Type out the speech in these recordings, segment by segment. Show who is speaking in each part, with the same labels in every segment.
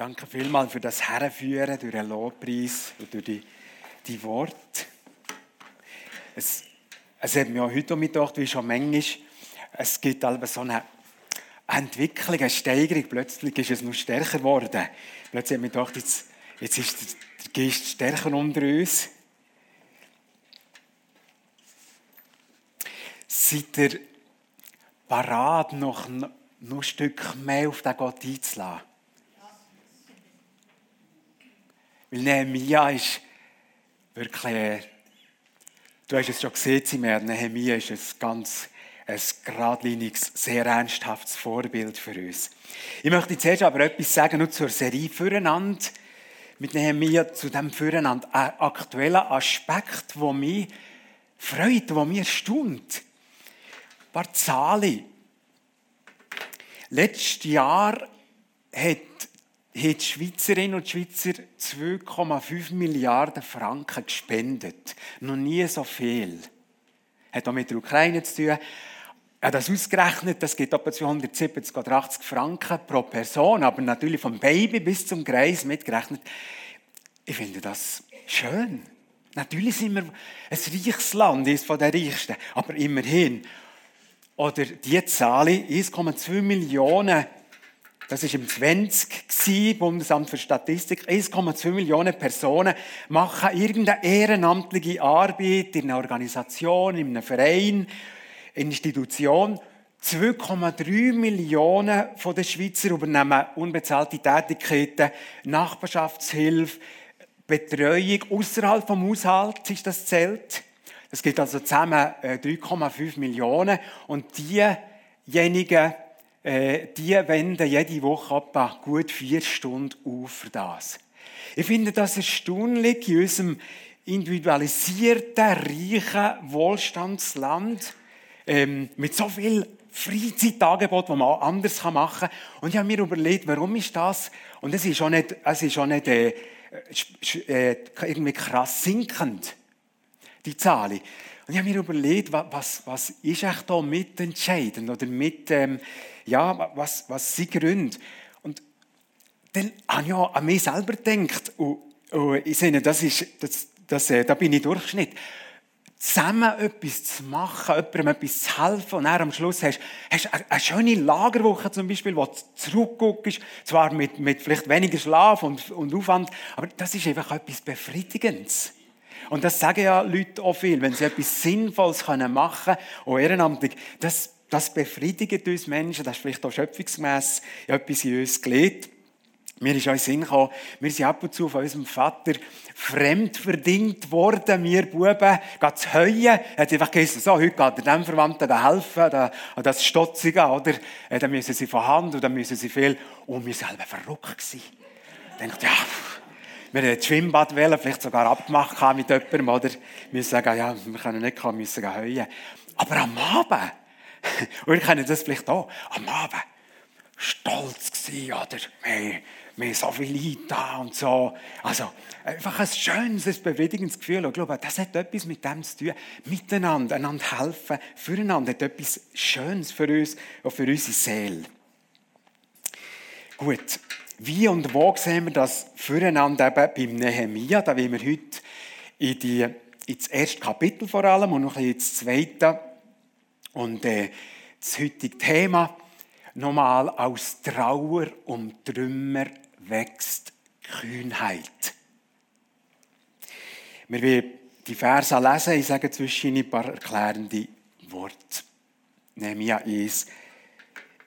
Speaker 1: Danke vielmals für das Herrenführen durch den Lobpreis und durch die, die Worte. Es, es hat mir auch heute mitgedacht, wie schon manchmal, es gibt aber so eine Entwicklung, eine Steigerung. Plötzlich ist es noch stärker geworden. Plötzlich hat mir gedacht, jetzt, jetzt ist der Geist stärker unter uns. Seid ihr parat, noch, noch ein Stück mehr auf den Gott einzulassen? Weil Nehemiah ist wirklich, du hast es schon gesehen, Simmer, Nehemiah ist ein ganz ein geradliniges, sehr ernsthaftes Vorbild für uns. Ich möchte zuerst aber etwas sagen, nur zur Serie Füreinander. Mit Nehemiah zu dem Füreinander. Ein aktueller Aspekt, der mich freut, der mich erstaunt. Ein paar Zahlen. Letztes Jahr hat haben die Schweizerinnen und Schweizer 2,5 Milliarden Franken gespendet. Noch nie so viel. Hat auch mit der Ukraine zu tun. Hat das ausgerechnet, das geht etwa 270 oder 80 Franken pro Person, aber natürlich vom Baby bis zum Greis mitgerechnet. Ich finde das schön. Natürlich sind wir ein reiches Land, eines der reichsten, aber immerhin. Oder die Zahl, 1,2 Millionen das ist im 20 Bundesamt für Statistik. 1,2 Millionen Personen machen irgendeine ehrenamtliche Arbeit in einer Organisation, in einem Verein, Institution. 2,3 Millionen von den Schweizer übernehmen unbezahlte Tätigkeiten, Nachbarschaftshilfe, Betreuung außerhalb vom Haushalt ist das zählt. Es gibt also zusammen 3,5 äh, Millionen und diejenigen, äh, die wenden jede Woche etwa gut vier Stunden auf für das. Ich finde das erstaunlich in unserem individualisierten, reichen Wohlstandsland ähm, mit so viel Freizeitangebot, die man anders machen kann. Und ich habe mir überlegt, warum ist das? Und es ist auch nicht, es ist auch nicht äh, äh, irgendwie krass sinkend, die Zahl. Und ich habe mir überlegt, was, was ist echt da mitentscheidend oder mit, ähm, ja, was, was sind Gründe? Und dann habe ich auch an mich selber gedacht, und, und ich sehe, das ist, das, das, äh, da bin ich Durchschnitt. Zusammen etwas zu machen, jemandem etwas zu helfen und dann am Schluss hast du eine schöne Lagerwoche zum Beispiel, wo du zurückguckst, zwar mit, mit vielleicht weniger Schlaf und, und Aufwand, aber das ist einfach etwas Befriedigendes. Und das sagen ja Leute auch viel, wenn sie etwas Sinnvolles machen können, auch ehrenamtlich, das das befriedigt uns Menschen, das ist vielleicht auch schöpfungsmässig etwas in uns gelegt. Mir ist auch in Sinn gekommen, wir sind ab und zu von unserem Vater fremdverdient worden, wir Buben, geht zu heuen, er hat einfach gesagt, so, heute geht er dem Verwandten helfen, da, das Stotzige, oder? Äh, dann müssen sie von Hand und dann müssen sie viel, und wir selber verrückt gewesen. Ich dachte, ja, wir das Schwimmbad wählen, vielleicht sogar abgemacht mit jemandem, oder? Wir sagen, ja, wir können nicht kommen, müssen heuen. Aber am Abend, und ihr kennt das vielleicht auch. Am Abend stolz gewesen, oder? Wir, wir so viel Leute da und so. Also, einfach ein schönes, ein befriedigendes Gefühl. Und ich glaube, das hat etwas mit dem zu tun. Miteinander, einander helfen, füreinander hat etwas Schönes für uns und für unsere Seele. Gut. Wie und wo sehen wir das füreinander eben beim Nehemia? Da wollen wir heute in, die, in das erste Kapitel vor allem und noch ein bisschen ins zweite und äh, das heutige Thema nochmal aus Trauer und Trümmer wächst Kühnheit. Wir werden die Verse lesen, ich sage zwischen ein paar erklärende Worte. Nehemiah ist,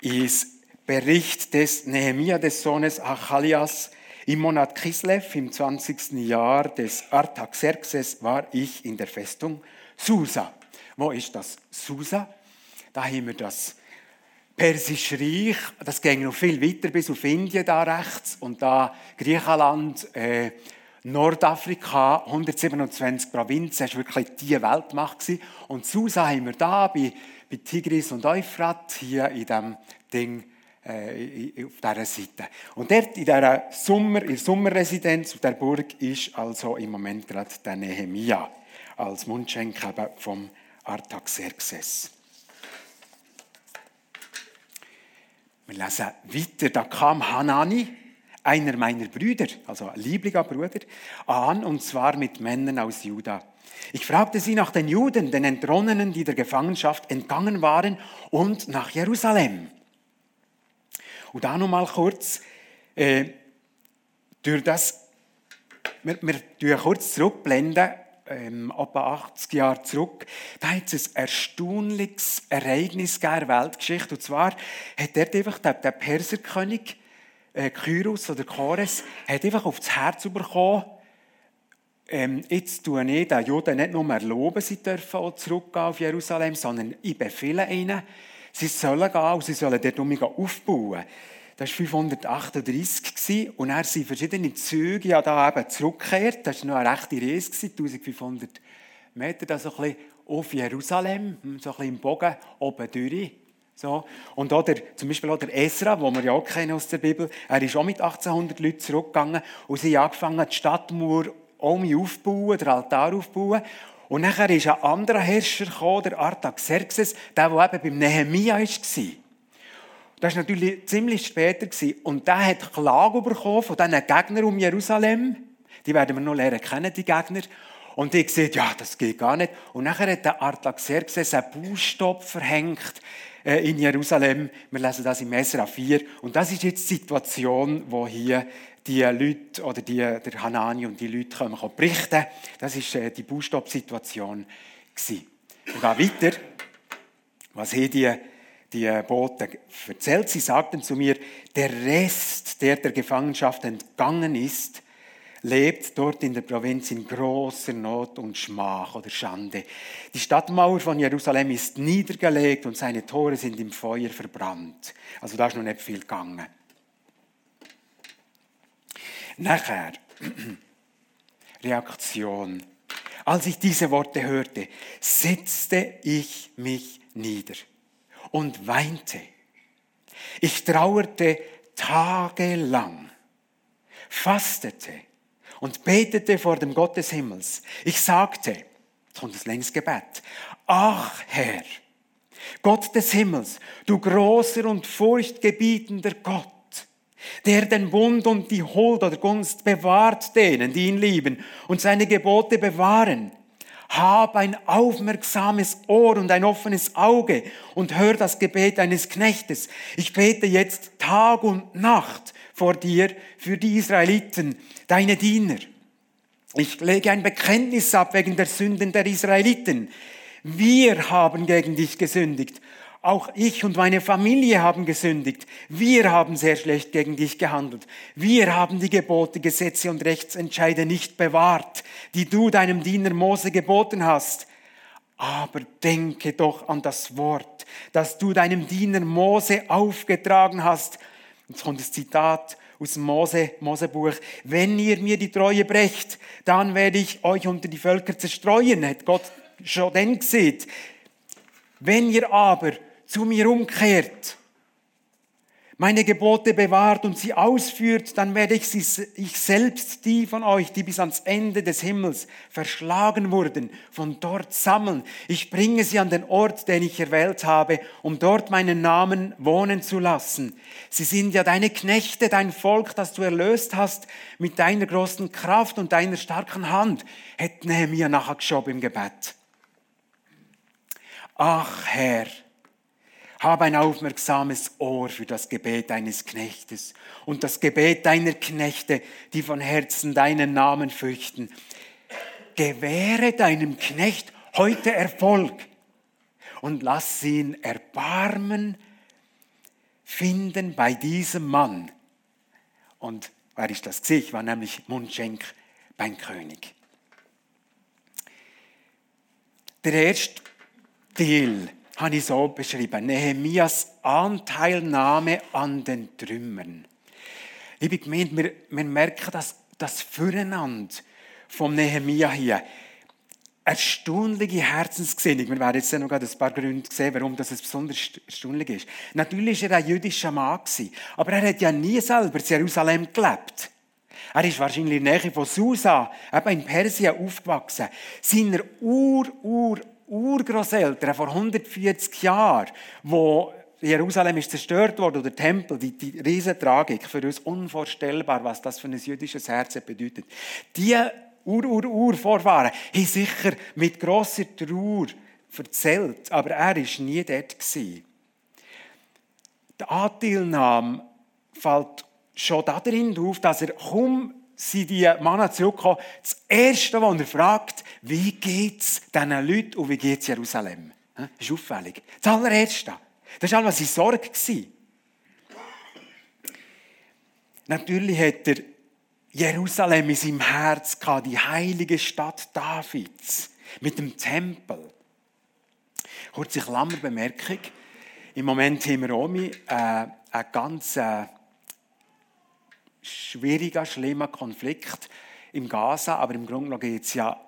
Speaker 1: ist Bericht des Nehemiah des Sohnes Achalias. Im Monat Kislev, im 20. Jahr des Artaxerxes, war ich in der Festung Susa. Wo ist das? Susa. Da haben wir das Persische Reich. Das ging noch viel weiter bis auf Indien da rechts. Und da Griechenland, äh, Nordafrika, 127 Provinzen, das war wirklich die Weltmacht. Und Susa haben wir da bei, bei Tigris und Euphrat, hier in diesem Ding, äh, auf dieser Seite. Und dort in dieser Sommer, in der Sommerresidenz auf der Burg ist also im Moment gerade der Nehemia als Mundschenk vom Artaxerxes. Wir lesen weiter, da kam Hanani, einer meiner Brüder, also ein lieblicher Bruder, an, und zwar mit Männern aus Juda. Ich fragte sie nach den Juden, den Entronnenen, die der Gefangenschaft entgangen waren, und nach Jerusalem. Und da noch mal kurz, äh, durch das, wir, wir kurz zurückblenden, ähm, etwa 80 Jahre zurück, da hat es ein erstaunliches Ereignis in der Weltgeschichte. Und zwar hat dort einfach der, der Perserkönig, äh, Kyros oder Chores, hat einfach auf das Herz bekommen, ähm, jetzt tue ich den Juden nicht nur erlauben, sie dürfen auch zurückgehen auf Jerusalem, sondern ich befehle ihnen, sie sollen gehen und sie sollen dort aufbauen. Das war 538 und er sind verschiedene Züge ja da eben zurückgekehrt. Das war noch eine rechte Reise, 1500 Meter, da so ein bisschen auf Jerusalem, hm, so ein bisschen im Bogen oben durch. So. Und oder, zum Beispiel auch der Esra, den wir ja auch kennen aus der Bibel, er ist auch mit 1800 Leuten zurückgegangen und sie haben angefangen, die Stadtmauer aufbauen, den Altar aufbauen. Und nachher ist ein anderer Herrscher gekommen, der Artaxerxes, der, der eben beim Nehemia war. Das war natürlich ziemlich später. Und der hat Klage bekommen von diesen Gegnern um Jerusalem. Die werden wir noch lernen kennen, die Gegner. Und die gesagt, ja, das geht gar nicht. Und nachher hat der Artaxerxes einen Baustopp verhängt äh, in Jerusalem. Wir lesen das im Esra 4. Und das ist jetzt die Situation, wo hier die Leute oder die, der Hanani und die Leute können berichten. Das ist äh, die Baustopp-Situation. Wir gehen weiter. Was haben die die Boten erzählt. Sie sagten zu mir, der Rest, der der Gefangenschaft entgangen ist, lebt dort in der Provinz in großer Not und Schmach oder Schande. Die Stadtmauer von Jerusalem ist niedergelegt und seine Tore sind im Feuer verbrannt. Also da ist noch nicht viel gegangen. Nachher, Reaktion. Als ich diese Worte hörte, setzte ich mich nieder und weinte. Ich trauerte tagelang, fastete und betete vor dem Gott des Himmels. Ich sagte, jetzt kommt das längste Gebet, ach Herr, Gott des Himmels, du großer und furchtgebietender Gott, der den Bund und die Huld oder Gunst bewahrt denen, die ihn lieben und seine Gebote bewahren hab ein aufmerksames Ohr und ein offenes Auge und hör das Gebet eines Knechtes. Ich bete jetzt Tag und Nacht vor dir für die Israeliten, deine Diener. Ich lege ein Bekenntnis ab wegen der Sünden der Israeliten. Wir haben gegen dich gesündigt auch ich und meine Familie haben gesündigt. Wir haben sehr schlecht gegen dich gehandelt. Wir haben die Gebote, Gesetze und Rechtsentscheide nicht bewahrt, die du deinem Diener Mose geboten hast. Aber denke doch an das Wort, das du deinem Diener Mose aufgetragen hast. Jetzt kommt das Zitat aus dem Mose, Mosebuch. Wenn ihr mir die Treue brecht, dann werde ich euch unter die Völker zerstreuen, hat Gott schon dann gesehen. Wenn ihr aber zu mir umkehrt, meine Gebote bewahrt und sie ausführt, dann werde ich, sie, ich selbst die von euch, die bis ans Ende des Himmels verschlagen wurden, von dort sammeln. Ich bringe sie an den Ort, den ich erwählt habe, um dort meinen Namen wohnen zu lassen. Sie sind ja deine Knechte, dein Volk, das du erlöst hast, mit deiner großen Kraft und deiner starken Hand, hätte Nehemiah nachher im Gebet. Ach Herr, hab ein aufmerksames Ohr für das Gebet deines Knechtes und das Gebet deiner Knechte, die von Herzen deinen Namen fürchten. Gewähre deinem Knecht heute Erfolg und lass ihn Erbarmen finden bei diesem Mann. Und wer ist das Ich war nämlich Mundschenk beim König. Der erste Teil habe ich so beschrieben. Nehemias Anteilnahme an den Trümmern. Liebe Gemeinde, wir, wir merken das, das Füreinander vom Nehemia hier. Erstaunliche Herzensgesinnung. Wir werden jetzt noch ein paar Gründe sehen, warum das besonders erstaunlich ist. Natürlich war er ein jüdischer Mann, aber er hat ja nie selber in Jerusalem gelebt. Er ist wahrscheinlich in der Nähe von Susa, eben in Persien aufgewachsen. Seine Ur, Ur, Urgroßeltern vor 140 Jahren, wo Jerusalem ist zerstört worden, oder der Tempel, die, die Riesentragik, für uns unvorstellbar, was das für ein jüdisches Herz bedeutet. Die Ur-Ur-Ur-Vorfahren haben sicher mit grosser Trauer erzählt, aber er war nie dort. Die Anteilnahme fällt schon darin auf, dass er kaum sind die Männer zurückgekommen. Das Erste, was er fragt, wie geht es diesen Leuten und wie geht es Jerusalem? Das ist auffällig. Das allererste. Das war alles seine Sorge. Natürlich hat er Jerusalem in seinem Herz gehabt, die heilige Stadt Davids mit dem Tempel. Kurze Klammerbemerkung. Im Moment haben wir auch äh, einen ganz äh, schwieriger, schlimmer Konflikt im Gaza, aber im Grunde geht es ja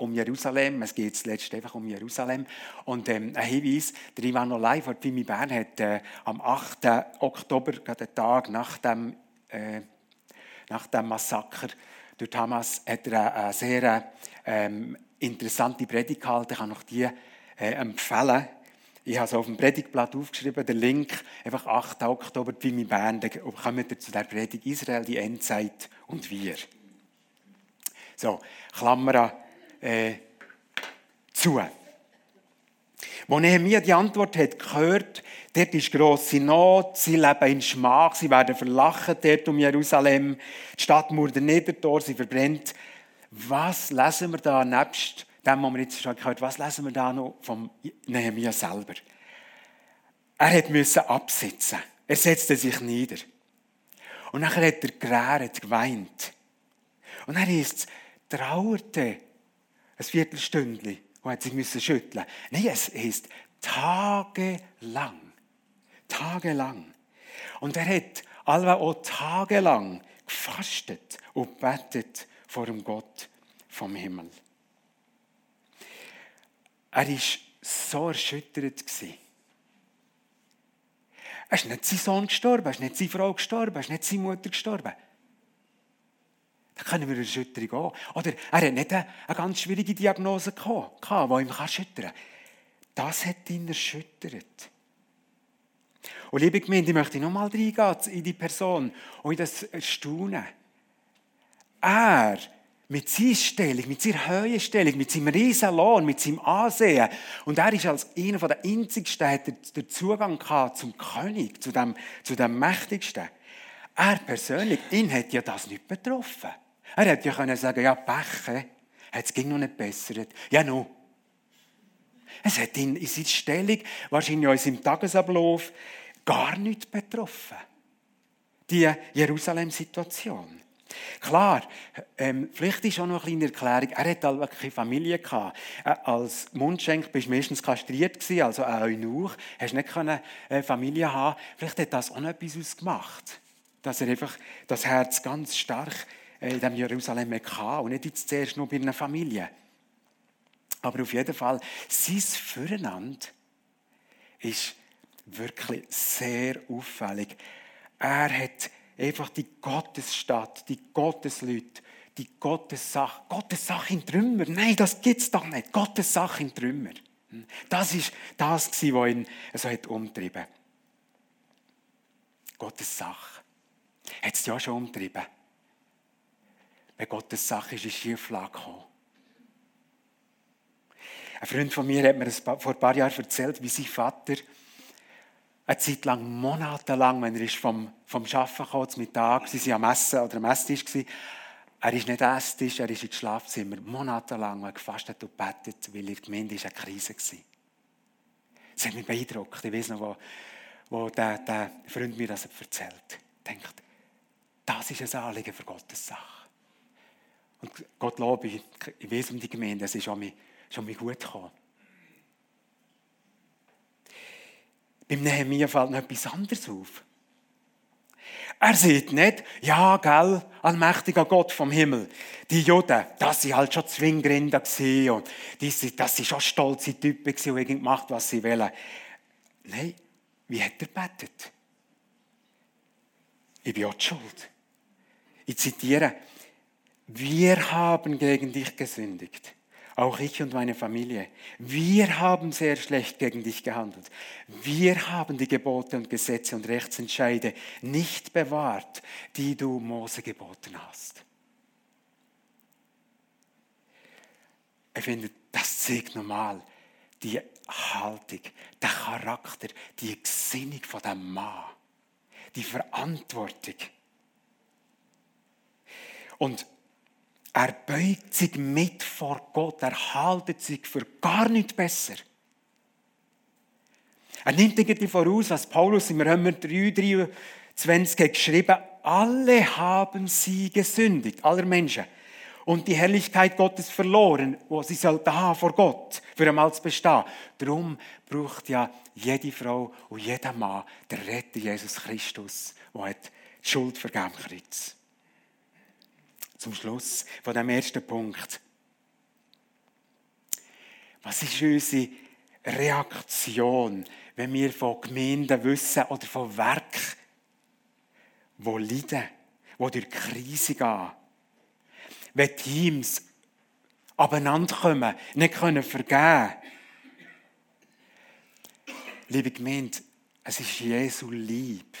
Speaker 1: um Jerusalem. Es geht letztlich einfach um Jerusalem. Und ähm, ein Hinweis, der Ivano Lai von Pimi Bern hat äh, am 8. Oktober, gerade den Tag nach dem, äh, nach dem Massaker durch Hamas, hat er eine sehr ähm, interessante Predigt gehalten. Ich kann noch die äh, empfehlen. Ich habe es auf dem Predigtblatt aufgeschrieben, der Link, einfach 8. Oktober, Pimi Bern, da kommen wir zu der Predigt Israel, die Endzeit und wir. So, Klammer äh, zu. Als Nehemiah die Antwort hat gehört, dort ist grosse Not, sie leben in Schmach, sie werden verlachen dort um Jerusalem, die Stadt murrt Niedertor, sie verbrennt. Was lesen wir da nebst dem, was wir jetzt schon gehört was lesen wir da noch vom Nehemiah selber? Er müssen absitzen. Er setzte sich nieder. Und nachher hat er geräret, geweint. Und dann ist trauerte ein Viertelstündchen und hat sich müssen schütteln. Nein, es ist tagelang. Tagelang. Und er hat alle auch tagelang gefastet und betet vor dem Gott vom Himmel. Er war so erschüttert. Er ist nicht sein Sohn gestorben, er ist nicht seine Frau gestorben, er ist nicht seine Mutter gestorben. Da können wir Erschütterung auch. Oder er hat nicht eine, eine ganz schwierige Diagnose gehabt, die ihn erschüttern kann. Das hat ihn erschüttert. Und liebe Gemeinde, ich möchte nochmal reingehen in die Person und in das Erstaunen. Er, mit seiner Stellung, mit seiner Höhenstellung, mit seinem riesen Lohn, mit seinem Ansehen, und er ist als einer der einzigsten, hat den Zugang gehabt zum König, zu dem, zu dem Mächtigsten. Er persönlich, ihn hat ja das nicht betroffen. Er hätte ja können sagen, ja, hat es noch nicht bessert. Ja, no. Es hat ihn in seiner Stellung, wahrscheinlich auch in seinem Tagesablauf, gar nicht betroffen. Die Jerusalem-Situation. Klar, ähm, vielleicht ist auch noch eine kleine Erklärung. Er hatte halt wirklich Familie gehabt. Äh, als Mundschenk bist du meistens kastriert gewesen, also ein Eunuch. Hast nicht können, äh, Familie haben. Vielleicht hat das auch noch etwas ausgemacht. Dass er einfach das Herz ganz stark äh, in dem Jerusalem hatte und nicht jetzt zuerst nur bei einer Familie. Aber auf jeden Fall, sein Füreinander ist wirklich sehr auffällig. Er hat einfach die Gottesstadt, die Gottesleute, die Gottessache, Gottessache in Trümmer. Nein, das gibt es doch nicht. Gottessache in Trümmer. Das ist das, was ihn so hat umtrieben. Gottes Sache. Hat es ja schon umtrieben wenn Gottes Sache ist in Schieflage gekommen. Ein Freund von mir hat mir vor ein paar Jahren erzählt, wie sein Vater eine Zeit lang, monatelang, wenn er vom, vom Arbeiten kam, zum Mittag, sie waren am Essen oder am Esstisch, er ist nicht Esstisch, er ist ins Schlafzimmer, monatelang gefastet und betet, weil in der Gemeinde eine Krise war. Das hat mich beeindruckt. Ich weiß noch, wo, wo der, der Freund mir das erzählt hat. Denkt, das ist ein Anliegen für Gottes Sache. Und Gott lobe, ich, ich weiß um die Gemeinde, es ist schon mir gut gekommen. Beim Nehemiah fällt noch etwas anderes auf. Er sieht nicht, ja, gell, allmächtiger Gott vom Himmel. Die Juden, das sind halt schon Zwingrinder und die, das sind schon stolze Typen gewesen, die gemacht was sie wollen. Nein, wie hat er betet? Ich bin auch die schuld. Ich zitiere, wir haben gegen dich gesündigt. Auch ich und meine Familie, wir haben sehr schlecht gegen dich gehandelt. Wir haben die Gebote und Gesetze und Rechtsentscheide nicht bewahrt, die du Mose geboten hast. Ich finde, das zeigt normal die Haltung, der Charakter, die Gesinnung von dem Mann, die Verantwortung. Und er beugt sich mit vor Gott, er haltet sich für gar nicht besser. Er nimmt irgendwie voraus, was Paulus im Römer 3, 23 geschrieben hat, alle haben sie gesündigt, aller Menschen und die Herrlichkeit Gottes verloren, wo sie sollten haben vor Gott, für einmal zu bestehen. Darum braucht ja jede Frau und jeder Mann der Retter Jesus Christus, der hat die Schuld vergeben Kreuz. Zum Schluss von dem ersten Punkt. Was ist unsere Reaktion, wenn wir von Gemeinden wissen oder von Werken, wo leiden, wo durch Krise gehen? wenn Teams abeinander kommen, nicht können vergeben Liebe Gemeinde, es ist Jesu Lieb.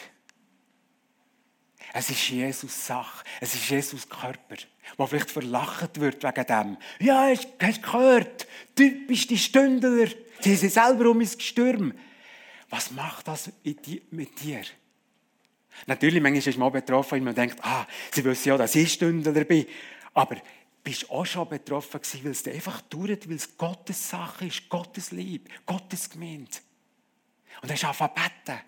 Speaker 1: Es ist Jesus Sache. Es ist Jesus Körper, wo vielleicht verlacht wird wegen dem. Ja, hast du gehört? Typisch die Stündler. Sie sind selber um ins Gestürm. Was macht das mit dir? Natürlich, manchmal ist man auch betroffen, weil man denkt, ah, sie wissen ja, dass ich Stündler bin. Aber bist du auch schon betroffen gewesen, weil es dir einfach dauert, weil es Gottes Sache ist, Gottes Liebe, Gottes Gemeinde. Und hast angefangen zu beten.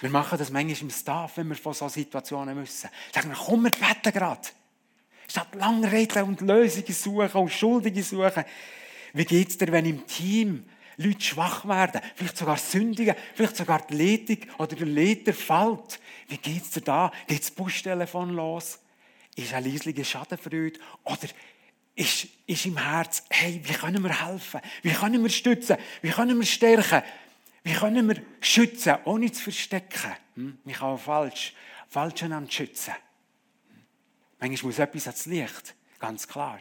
Speaker 1: Wir machen das manchmal im Staff, wenn wir von solchen Situationen müssen. Sagen wir, komm, wir beten gerade. Statt lang reden und Lösungen suchen und Schuldige suchen. Wie geht es dir, wenn im Team Leute schwach werden, vielleicht sogar sündigen, vielleicht sogar die Leitung oder der Leiter fällt. Wie geht es dir da? Geht das Bustelefon los? Ist eine leisliche Schadenfreude? Oder ist, ist im Herz, hey, wie können wir helfen? Wie können wir stützen? Wie können wir stärken? Wie können wir schützen, ohne zu verstecken? Hm? Kann auch falsch, falsch einander schützen. Manchmal muss etwas ans Licht, ganz klar.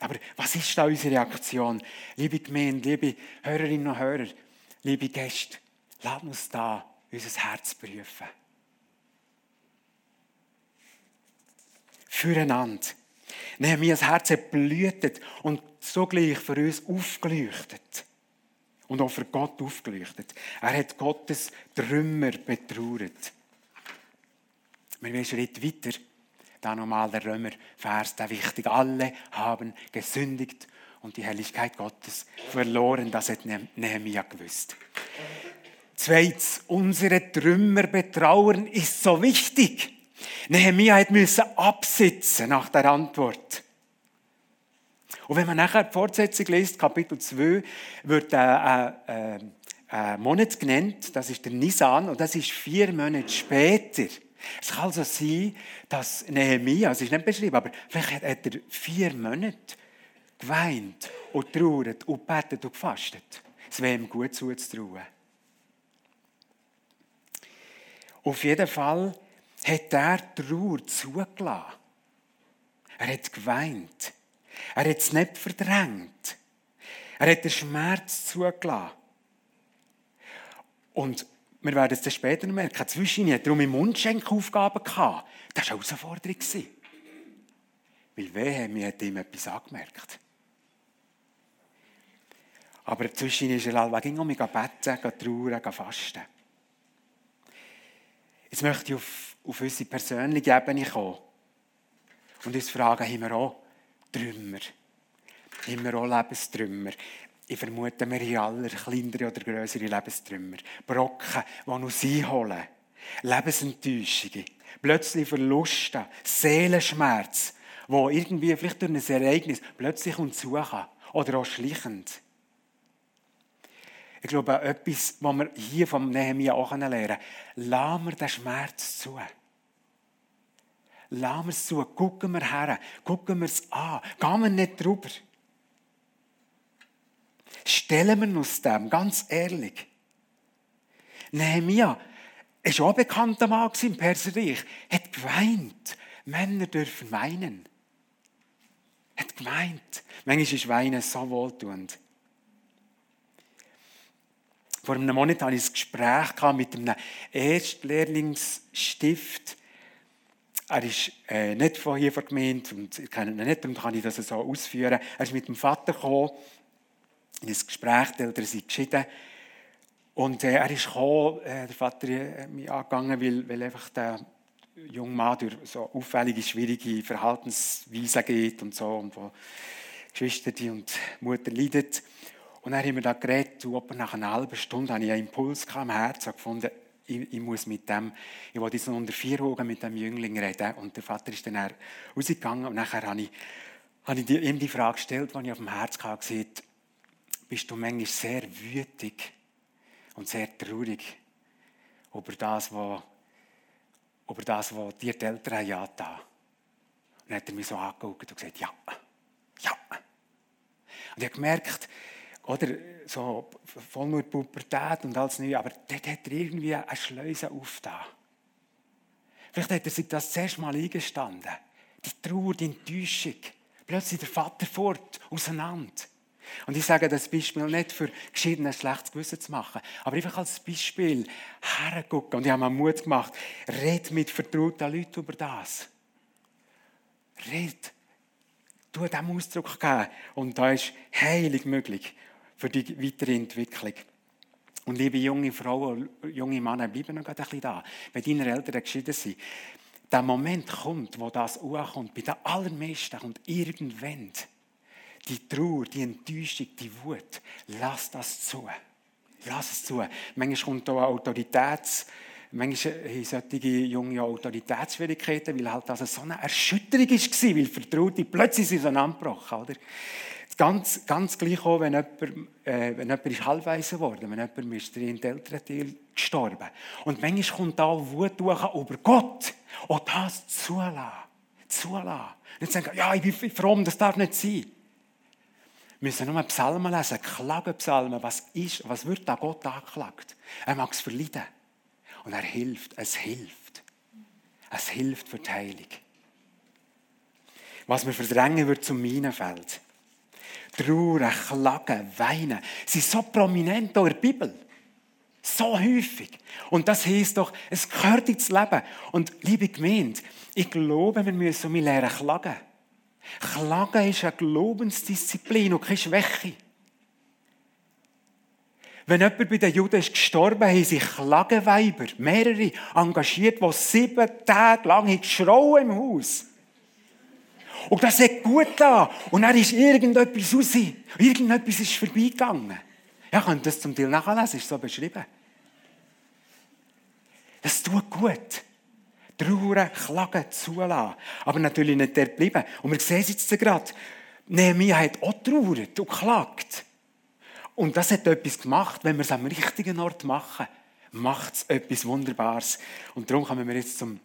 Speaker 1: Aber was ist da unsere Reaktion? Liebe Gemeinde, liebe Hörerinnen und Hörer, liebe Gäste, lasst uns da unser Herz prüfen. Füreinander. Nehemias Herz hat blühtet und sogleich für uns aufgeleuchtet. Und auch für Gott aufgeleuchtet. Er hat Gottes Trümmer betrauert. Wir gehen Schritt weiter. Da nochmal der Römervers, der wichtig. Alle haben gesündigt und die Herrlichkeit Gottes verloren. Das hat Nehemiah gewusst. Zweitens, unsere Trümmer betrauern ist so wichtig. Nehemiah hat müssen absitzen nach der Antwort. Und wenn man nachher die Fortsetzung liest, Kapitel 2, wird ein äh, äh, äh, Monat genannt, das ist der Nisan, und das ist vier Monate später. Es kann also sein, dass Nehemiah, es ist nicht beschrieben, aber vielleicht hat er vier Monate geweint und trauert und betet und gefastet. Es wäre ihm gut zuzutrauen. Auf jeden Fall hat er Trauer zugelassen. Er hat geweint. Er hat es nicht verdrängt. Er hat den Schmerz zugelassen. Und wir werden es dann später merken, zwischen hat darum im Mundschenk Aufgaben gehabt. Das war eine Herausforderung. Weil wehe, mir hat ihm etwas angemerkt. Aber zwischen ist er ging um mich beten, trauern, fasten. Jetzt möchte ich auf, auf unsere persönliche Ebene kommen und uns fragen, haben wir auch Trümmer? Wir auch Lebenstrümmer? Ich vermute, wir haben alle kleinere oder größere Lebenstrümmer. Brocken, die uns einholen. Lebensenttäuschungen. Plötzlich Verluste. Seelenschmerz, wo irgendwie vielleicht durch ein Ereignis plötzlich uns suchen. Oder auch schleichend. Ich glaube, etwas, was wir hier vom Nehemiah auch lernen können. Lassen wir den Schmerz zu. Lassen wir es zu. Gucken wir her. Gucken wir es an. Gehen wir nicht drüber. Stellen wir uns dem, ganz ehrlich. Nehemiah war auch ein bekannter Mann im Perserreich, hat geweint. Männer dürfen weinen. nicht gemeint. Manchmal ist Weinen so wohltuend. Vor einem Monat hatte ich ein Gespräch mit einem Erstlehrlingsstift. Er ist äh, nicht von hier von der Gemeinde und ich kenne ihn nicht, darum kann ich das so ausführen. Er ist mit dem Vater gekommen, in ein Gespräch, die Eltern sind geschieden. Und äh, er ist gekommen, äh, der Vater hat mich angegangen, weil, weil einfach der junge Mann durch so auffällige, schwierige Verhaltensweisen geht und so, und wo Geschwister und Mutter leiden. Und dann haben wir da geredet, und nach einer halben Stunde hatte ich einen Impuls im Herzen und gefunden, ich, ich, muss mit dem, ich wollte jetzt unter vier Augen mit dem Jüngling reden. Und der Vater ist dann rausgegangen und nachher habe ich, habe ich ihm die Frage gestellt, die ich auf dem Herz hatte, bist du manchmal sehr wütig und sehr traurig über das, was, über das, was dir die Eltern haben angetan. Und dann hat er mich so angeguckt und gesagt, ja, ja. Und ich habe gemerkt, oder so voll nur Pubertät und alles Neue, aber dort hat er irgendwie eine Schleuse aufgetan. Vielleicht hat er sich das zuerst mal eingestanden. Die Trauer, die Enttäuschung. Plötzlich der Vater fort, auseinander. Und ich sage das Beispiel nicht für geschieden ein schlechtes Gewissen zu machen, aber einfach als Beispiel hergucken. Und ich habe mir Mut gemacht, red mit vertrauten Leuten über das. Red. Tu dem Ausdruck geben. Und da ist Heilung möglich für die weitere Entwicklung. Und liebe junge Frauen, junge Männer, bleiben noch ein bisschen da. Wenn deine Eltern geschieden sind, der Moment kommt, wo das ankommt, bei den allermeisten und irgendwann, die Trauer, die Enttäuschung, die Wut, lass das zu. Lass es zu. Manchmal kommt da Autoritäts- Manchmal haben solche junge Autoritätsschwierigkeiten, weil halt das so eine Erschütterung war, weil Vertraute plötzlich sind auseinandergebrochen. Oder? Ganz, ganz gleich auch, wenn jemand, äh, wenn jemand ist halbweise geworden wenn jemand ist in Elternteil gestorben. Und manchmal kommt da Wut durch über Gott. Und das zulassen. Zulassen. Nicht sagen, ja, ich bin fromm, das darf nicht sein. Wir müssen nur Psalmen lesen, Klagenpsalmen. Was ist, was wird da Gott angeklagt? Er mag es verleiden. Und er hilft. Es hilft. Es hilft für die Heilung. Was wir verdrängen, wird zum Minenfeld. Trauern, Klagen, Weinen sind so prominent in der Bibel. So häufig. Und das heisst doch, es gehört ins Leben. Und liebe Gemeinde, ich glaube, wir müssen um lernen klagen. Klagen ist eine Glaubensdisziplin und keine Schwäche. Wenn jemand bei den Juden ist gestorben haben sich Klagenweiber, mehrere, engagiert, die sieben Tage lang geschrauen im Haus. Und das hat gut da. Und dann ist irgendetwas raus. Irgendetwas ist vorbeigegangen. Ja, ich könnte das zum Teil nachlesen, ist so beschrieben. Das tut gut. Trauern, klagen, zulassen. Aber natürlich nicht dort bleiben. Und wir sehen es jetzt gerade. Nehemiah hat auch trauert und klagt. Und das hat etwas gemacht, wenn wir es am richtigen Ort machen, macht es etwas Wunderbares. Und darum kommen wir jetzt zum,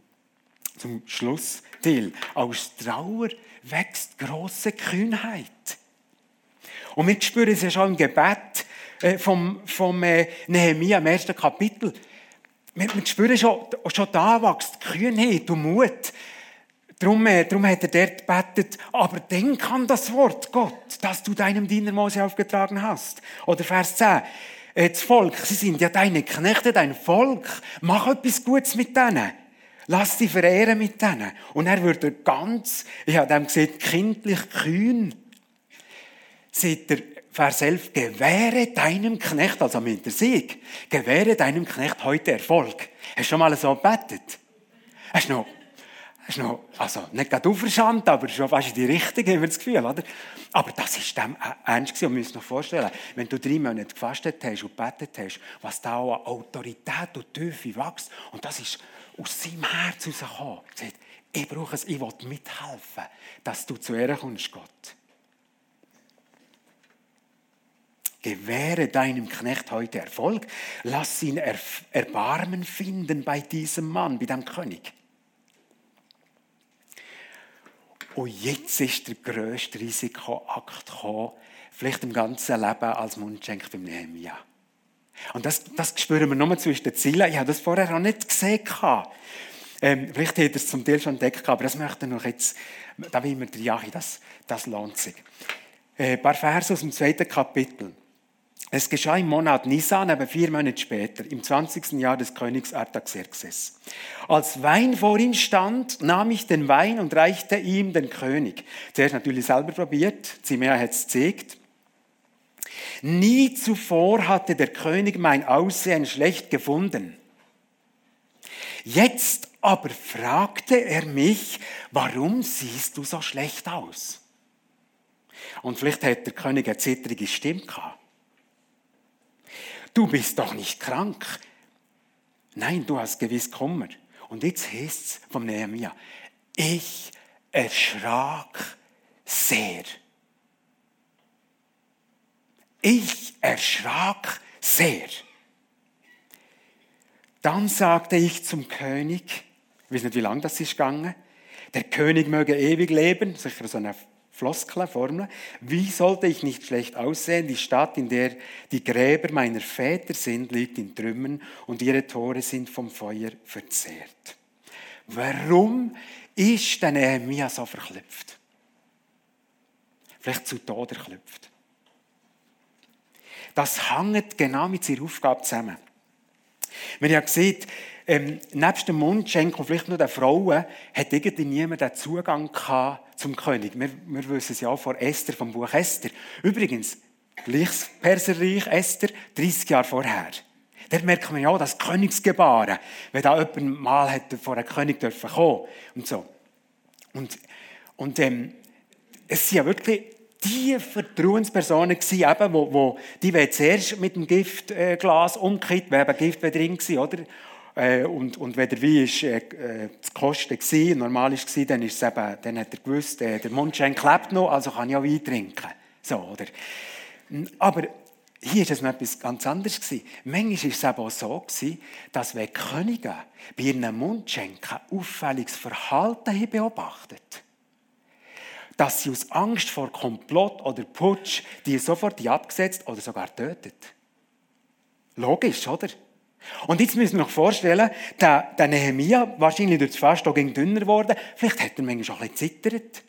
Speaker 1: zum Schlussteil. Aus Trauer wächst große Kühnheit. Und wir spüren es ja schon im Gebet äh, vom, vom äh, Nehemiah im ersten Kapitel. Wir, wir spüren schon, schon da wächst Kühnheit und Mut. Darum, äh, darum hat er dort gebetet, aber denk an das Wort, Gott, das du deinem Diener Mose aufgetragen hast. Oder Vers 10. Das Volk, sie sind ja deine Knechte, dein Volk. Mach etwas Gutes mit denen. Lass sie verehren mit denen. Und er würde ganz, ich habe dem gesehen, kindlich kühn. Seht ihr, Vers 11, gewähre deinem Knecht, also mit der Sieg, gewähre deinem Knecht heute Erfolg. Hast du schon mal so gebetet? Hast du noch, du noch, also nicht gerade auferstanden, aber schon fast in die Richtung, haben wir das Gefühl, oder? Aber das ist dem ernst gewesen. Und wir müssen uns noch vorstellen, wenn du drei Monate gefastet hast und gebetet hast, was da an Autorität und Tiefe wächst. Und das ist aus seinem Herz herausgekommen. Er sagt, ich brauche es, ich will mithelfen, dass du zu Ehren kommst, Gott. Gewähre deinem Knecht heute Erfolg. Lass ihn Erbarmen finden bei diesem Mann, bei dem König. Und jetzt ist der grösste Risikoakt gekommen, vielleicht im ganzen Leben als Mundschenk beim Nehemiah. Und das, das spüren wir nur zwischen den Zielen. Ich habe das vorher auch nicht gesehen. Ähm, vielleicht hat er es zum Teil schon entdeckt, aber das möchte ich noch jetzt, da will mir der Jachi, das, das lohnt sich. Äh, ein paar Verse aus dem zweiten Kapitel. Es geschah im Monat Nisan, aber vier Monate später, im 20. Jahr des Königs Artaxerxes. Als Wein vor ihm stand, nahm ich den Wein und reichte ihm den König. Zuerst natürlich selber probiert, Zimea hat es gezeigt. Nie zuvor hatte der König mein Aussehen schlecht gefunden. Jetzt aber fragte er mich, warum siehst du so schlecht aus? Und vielleicht hat der König eine zittrige Stimme gehabt. Du bist doch nicht krank. Nein, du hast gewiss Kummer. Und jetzt heißt es vom Nehemiah, ich erschrak sehr. Ich erschrak sehr. Dann sagte ich zum König, ich weiß nicht, wie lange das ist gegangen, der König möge ewig leben, sicher so eine Floskel, Formel. Wie sollte ich nicht schlecht aussehen? Die Stadt, in der die Gräber meiner Väter sind, liegt in Trümmern und ihre Tore sind vom Feuer verzehrt. Warum ist der Nehemiah so verklüpft? Vielleicht zu Tod erklüpft. Das hängt genau mit seiner Aufgabe zusammen. Wir haben gesehen, ähm, nebst dem Mundschenk und vielleicht nur den Frauen hat irgendwie niemand den Zugang gehabt zum König. Wir, wir wissen es ja auch Esther, vom Buch Esther. Übrigens, gleiches Perserreich Esther, 30 Jahre vorher. Dort merkt man ja das Königsgebaren, wenn da jemand mal vor einem König kommen und so. Und, und ähm, es sind ja wirklich die Vertrauenspersonen gewesen, eben, wo, wo die zuerst mit dem Giftglas umgekehrt, wäre eben Gift drin gewesen, oder? Äh, und, und wenn der Wein ist, äh, äh zu kosten war, normal war, dann, ist eben, dann hat er gewusst, äh, der Mundschein klebt noch, also kann ich auch Wein trinken. So, oder? Aber hier war es noch etwas ganz anderes. Manchmal war es eben auch so, dass wenn Könige bei ihren Mundschenken auffälliges Verhalten beobachtet dass sie aus Angst vor Komplott oder Putsch die sofort abgesetzt oder sogar tötet. Logisch, oder? Und jetzt müssen wir uns vorstellen, der, der Nehemia, wahrscheinlich durch das Fest ging dünner geworden, vielleicht hat er manchmal auch ein bisschen zittert.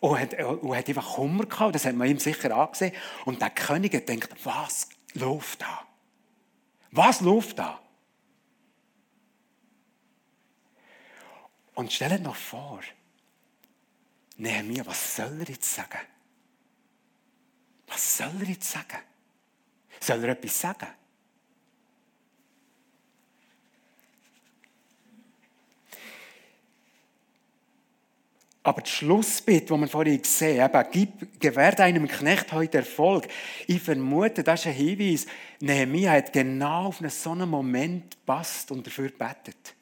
Speaker 1: Und hat, und hat einfach Kummer gehabt, das hat man ihm sicher angesehen. Und der König hat gedacht, was läuft da? Was läuft da? Und stellt noch vor, Nehemia, was soll er jetzt sagen? Was soll er jetzt sagen? Soll er etwas sagen? Aber das Schlussbild, das wir vorhin gesehen haben, gib, gewährt einem Knecht heute Erfolg. Ich vermute, das ist ein Hinweis. Nehemiah hat genau auf einen so einen Moment gepasst und dafür gebetet.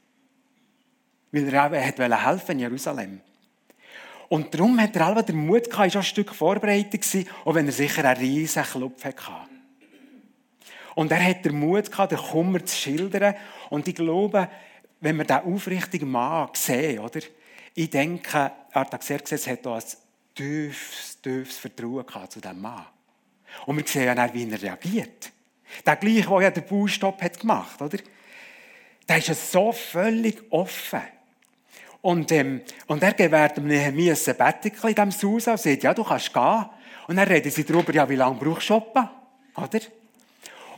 Speaker 1: Weil er auch helfen in Jerusalem. Und darum hat er auch den Mut gehabt, auch ein Stück vorbereitet auch wenn er sicher einen riesen Klopf hatte. Und er hat den Mut gehabt, den Kummer zu schildern. Und ich glaube, wenn wir diesen aufrichtigen Mann sehen, oder? Ich denke, Artaxerxes hat auch ein tiefes, tiefes Vertrauen gehabt zu diesem Mann. Und wir sehen ja wie er reagiert. Der gleiche, der ja den Baustopp hat gemacht, oder? Der ist ja so völlig offen. Und, ähm, und er gewährt dem Nehemiah ein Sabbatical in diesem Haus und sagt, ja, du kannst gehen. Und dann reden sie darüber, ja, wie lange brauchst du shoppen? Oder?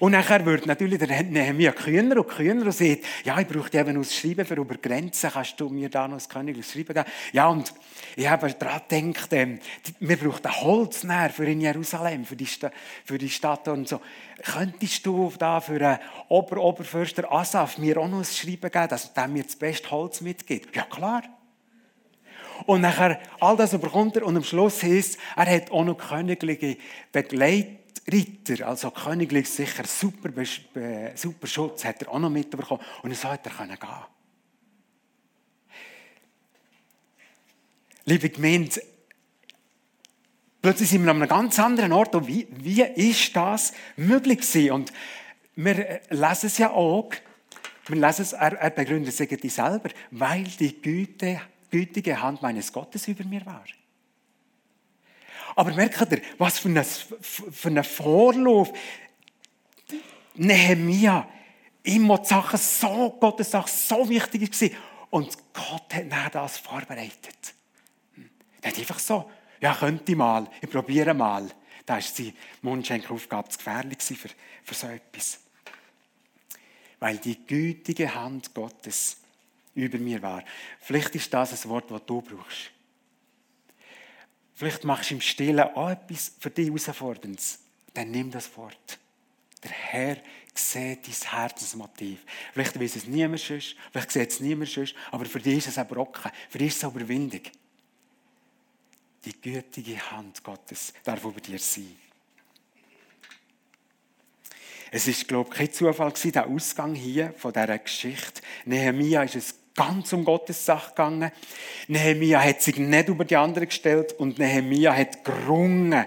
Speaker 1: Und nachher wird natürlich der Nehemiah kühner und kühner und sagt, ja, ich brauche eben aus Schreiben für über Grenzen, kannst du mir da noch das Königliches Schreiben geben? Ja, und ich habe daran gedacht, ähm, wir brauchen ein Holz für in Jerusalem, für die, für die Stadt und so. Könntest du da für einen Ober Oberförster Asaf mir auch noch ein Schreiben geben, dass er mir das beste Holz mitgibt? Ja, klar. Und nachher, all das bekommt er und am Schluss heißt er hat auch noch königliche Begleitung Ritter, also königlich sicher super, super Schutz, hat er auch noch mitbekommen. Und so hat er gehen Liebe Gemeinde, plötzlich sind wir an einem ganz anderen Ort. Und wie, wie ist das möglich gewesen? Und wir lesen es ja auch, wir lesen es, er, er begründet es selber, weil die Güte, gütige Hand meines Gottes über mir war. Aber merkt ihr, was für ein, für ein Vorlauf. Nehemia, immer die Sachen so, Gottes Sache so wichtig war. Und Gott hat dann das vorbereitet. Er hat einfach so, ja, könnte ich mal, ich probiere mal. Da war die Mundschenkeraufgabe zu gefährlich für, für so etwas. Weil die gütige Hand Gottes über mir war. Vielleicht ist das ein Wort, das du brauchst. Vielleicht machst du im Stillen auch etwas für dich Herausforderndes. Dann nimm das Wort. Der Herr sieht dein Herzensmotiv. Vielleicht weiß es niemand sonst, vielleicht sieht es niemand sonst, aber für dich ist es ein Brocken, für dich ist es eine Überwindung. Die gütige Hand Gottes darf über dir sein. Es ist, glaube ich, kein Zufall gewesen, der Ausgang hier von dieser Geschichte. Nehemiah ist es ganz um Gottes Sache gegangen. Nehemiah hat sich nicht über die anderen gestellt und Nehemiah hat gerungen,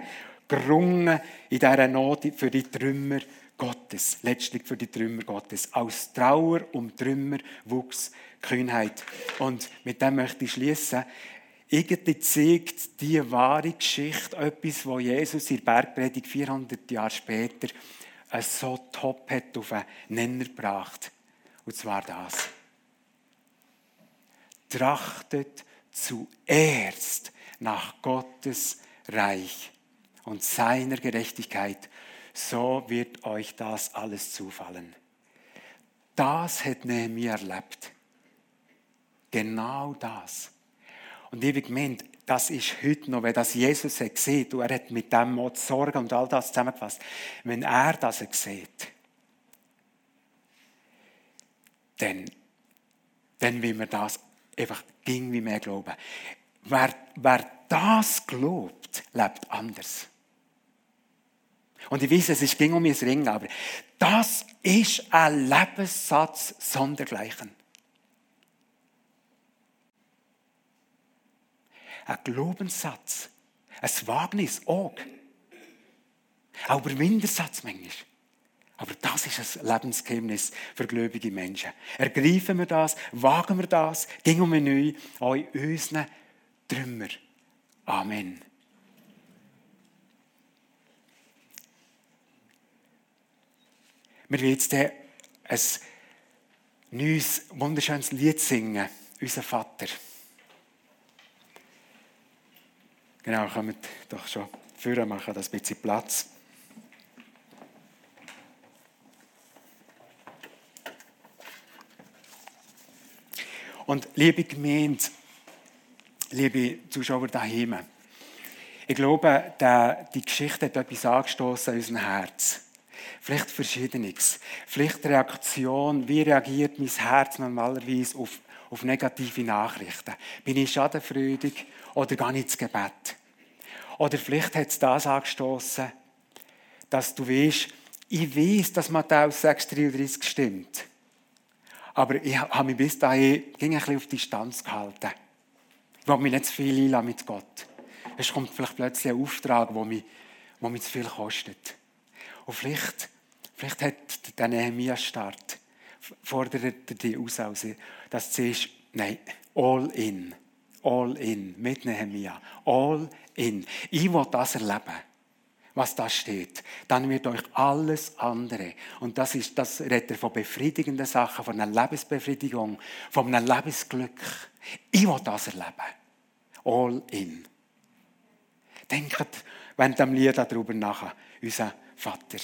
Speaker 1: gerungen in dieser Not für die Trümmer Gottes, letztlich für die Trümmer Gottes. Aus Trauer um Trümmer wuchs Kühnheit. Und mit dem möchte ich schließen. Irgendwie zeigt die wahre Geschichte etwas, wo Jesus in der Bergpredigt 400 Jahre später so top hat auf einen Nenner gebracht. Und zwar das. Trachtet zuerst nach Gottes Reich und seiner Gerechtigkeit, so wird euch das alles zufallen. Das hat Nehemiah erlebt. Genau das. Und ich habe gemeint, das ist heute noch, wenn das Jesus hat gesehen und er hat mit dem Mord Sorge und all das zusammengefasst, wenn er das sieht, dann, dann will man das einfach ging wie mehr glauben. Wer, wer das glaubt, lebt anders. Und ich weiß, es ist ging um mein Ring, aber das ist ein Lebenssatz sondergleichen. Ein Glaubenssatz, ein Wagnis auch. Ein Windersatz manchmal. Aber das ist ein Lebensgeheimnis für gläubige Menschen. Ergreifen wir das, wagen wir das, gehen wir neu an unseren Trümmer. Amen. Wir werden jetzt ein neues, wunderschönes Lied singen, unser Vater. Genau, kommt doch schon führen, machen das ein bisschen Platz. Und liebe Gemeinde, liebe Zuschauer daheim, ich glaube, die Geschichte hat etwas angestoßen an unserem Herz. Vielleicht Verschiedenes. Vielleicht Reaktion. Wie reagiert mein Herz normalerweise auf, auf negative Nachrichten? Bin ich schadenfreudig oder gar nicht ins Gebet? Oder vielleicht hat es das angestoßen, dass du weißt, ich weiß, dass Matthäus 6,33 stimmt. Aber ich habe mich bis dahin ein bisschen auf Distanz gehalten. Ich will mich nicht zu viel einladen mit Gott. Es kommt vielleicht plötzlich ein Auftrag, der mich, der mich zu viel kostet. Und vielleicht, vielleicht hat der Nehemiah-Start fordert dich aus, dass du siehst, nein, all in. All in. Mit Nehemiah. All in. Ich will das erleben was da steht, dann wird euch alles andere, und das ist, das redet von befriedigenden Sachen, von einer Lebensbefriedigung, von einem Lebensglück. Ich will das erleben. All in. Denkt, wenn dem Lied darüber nach, unser Vater.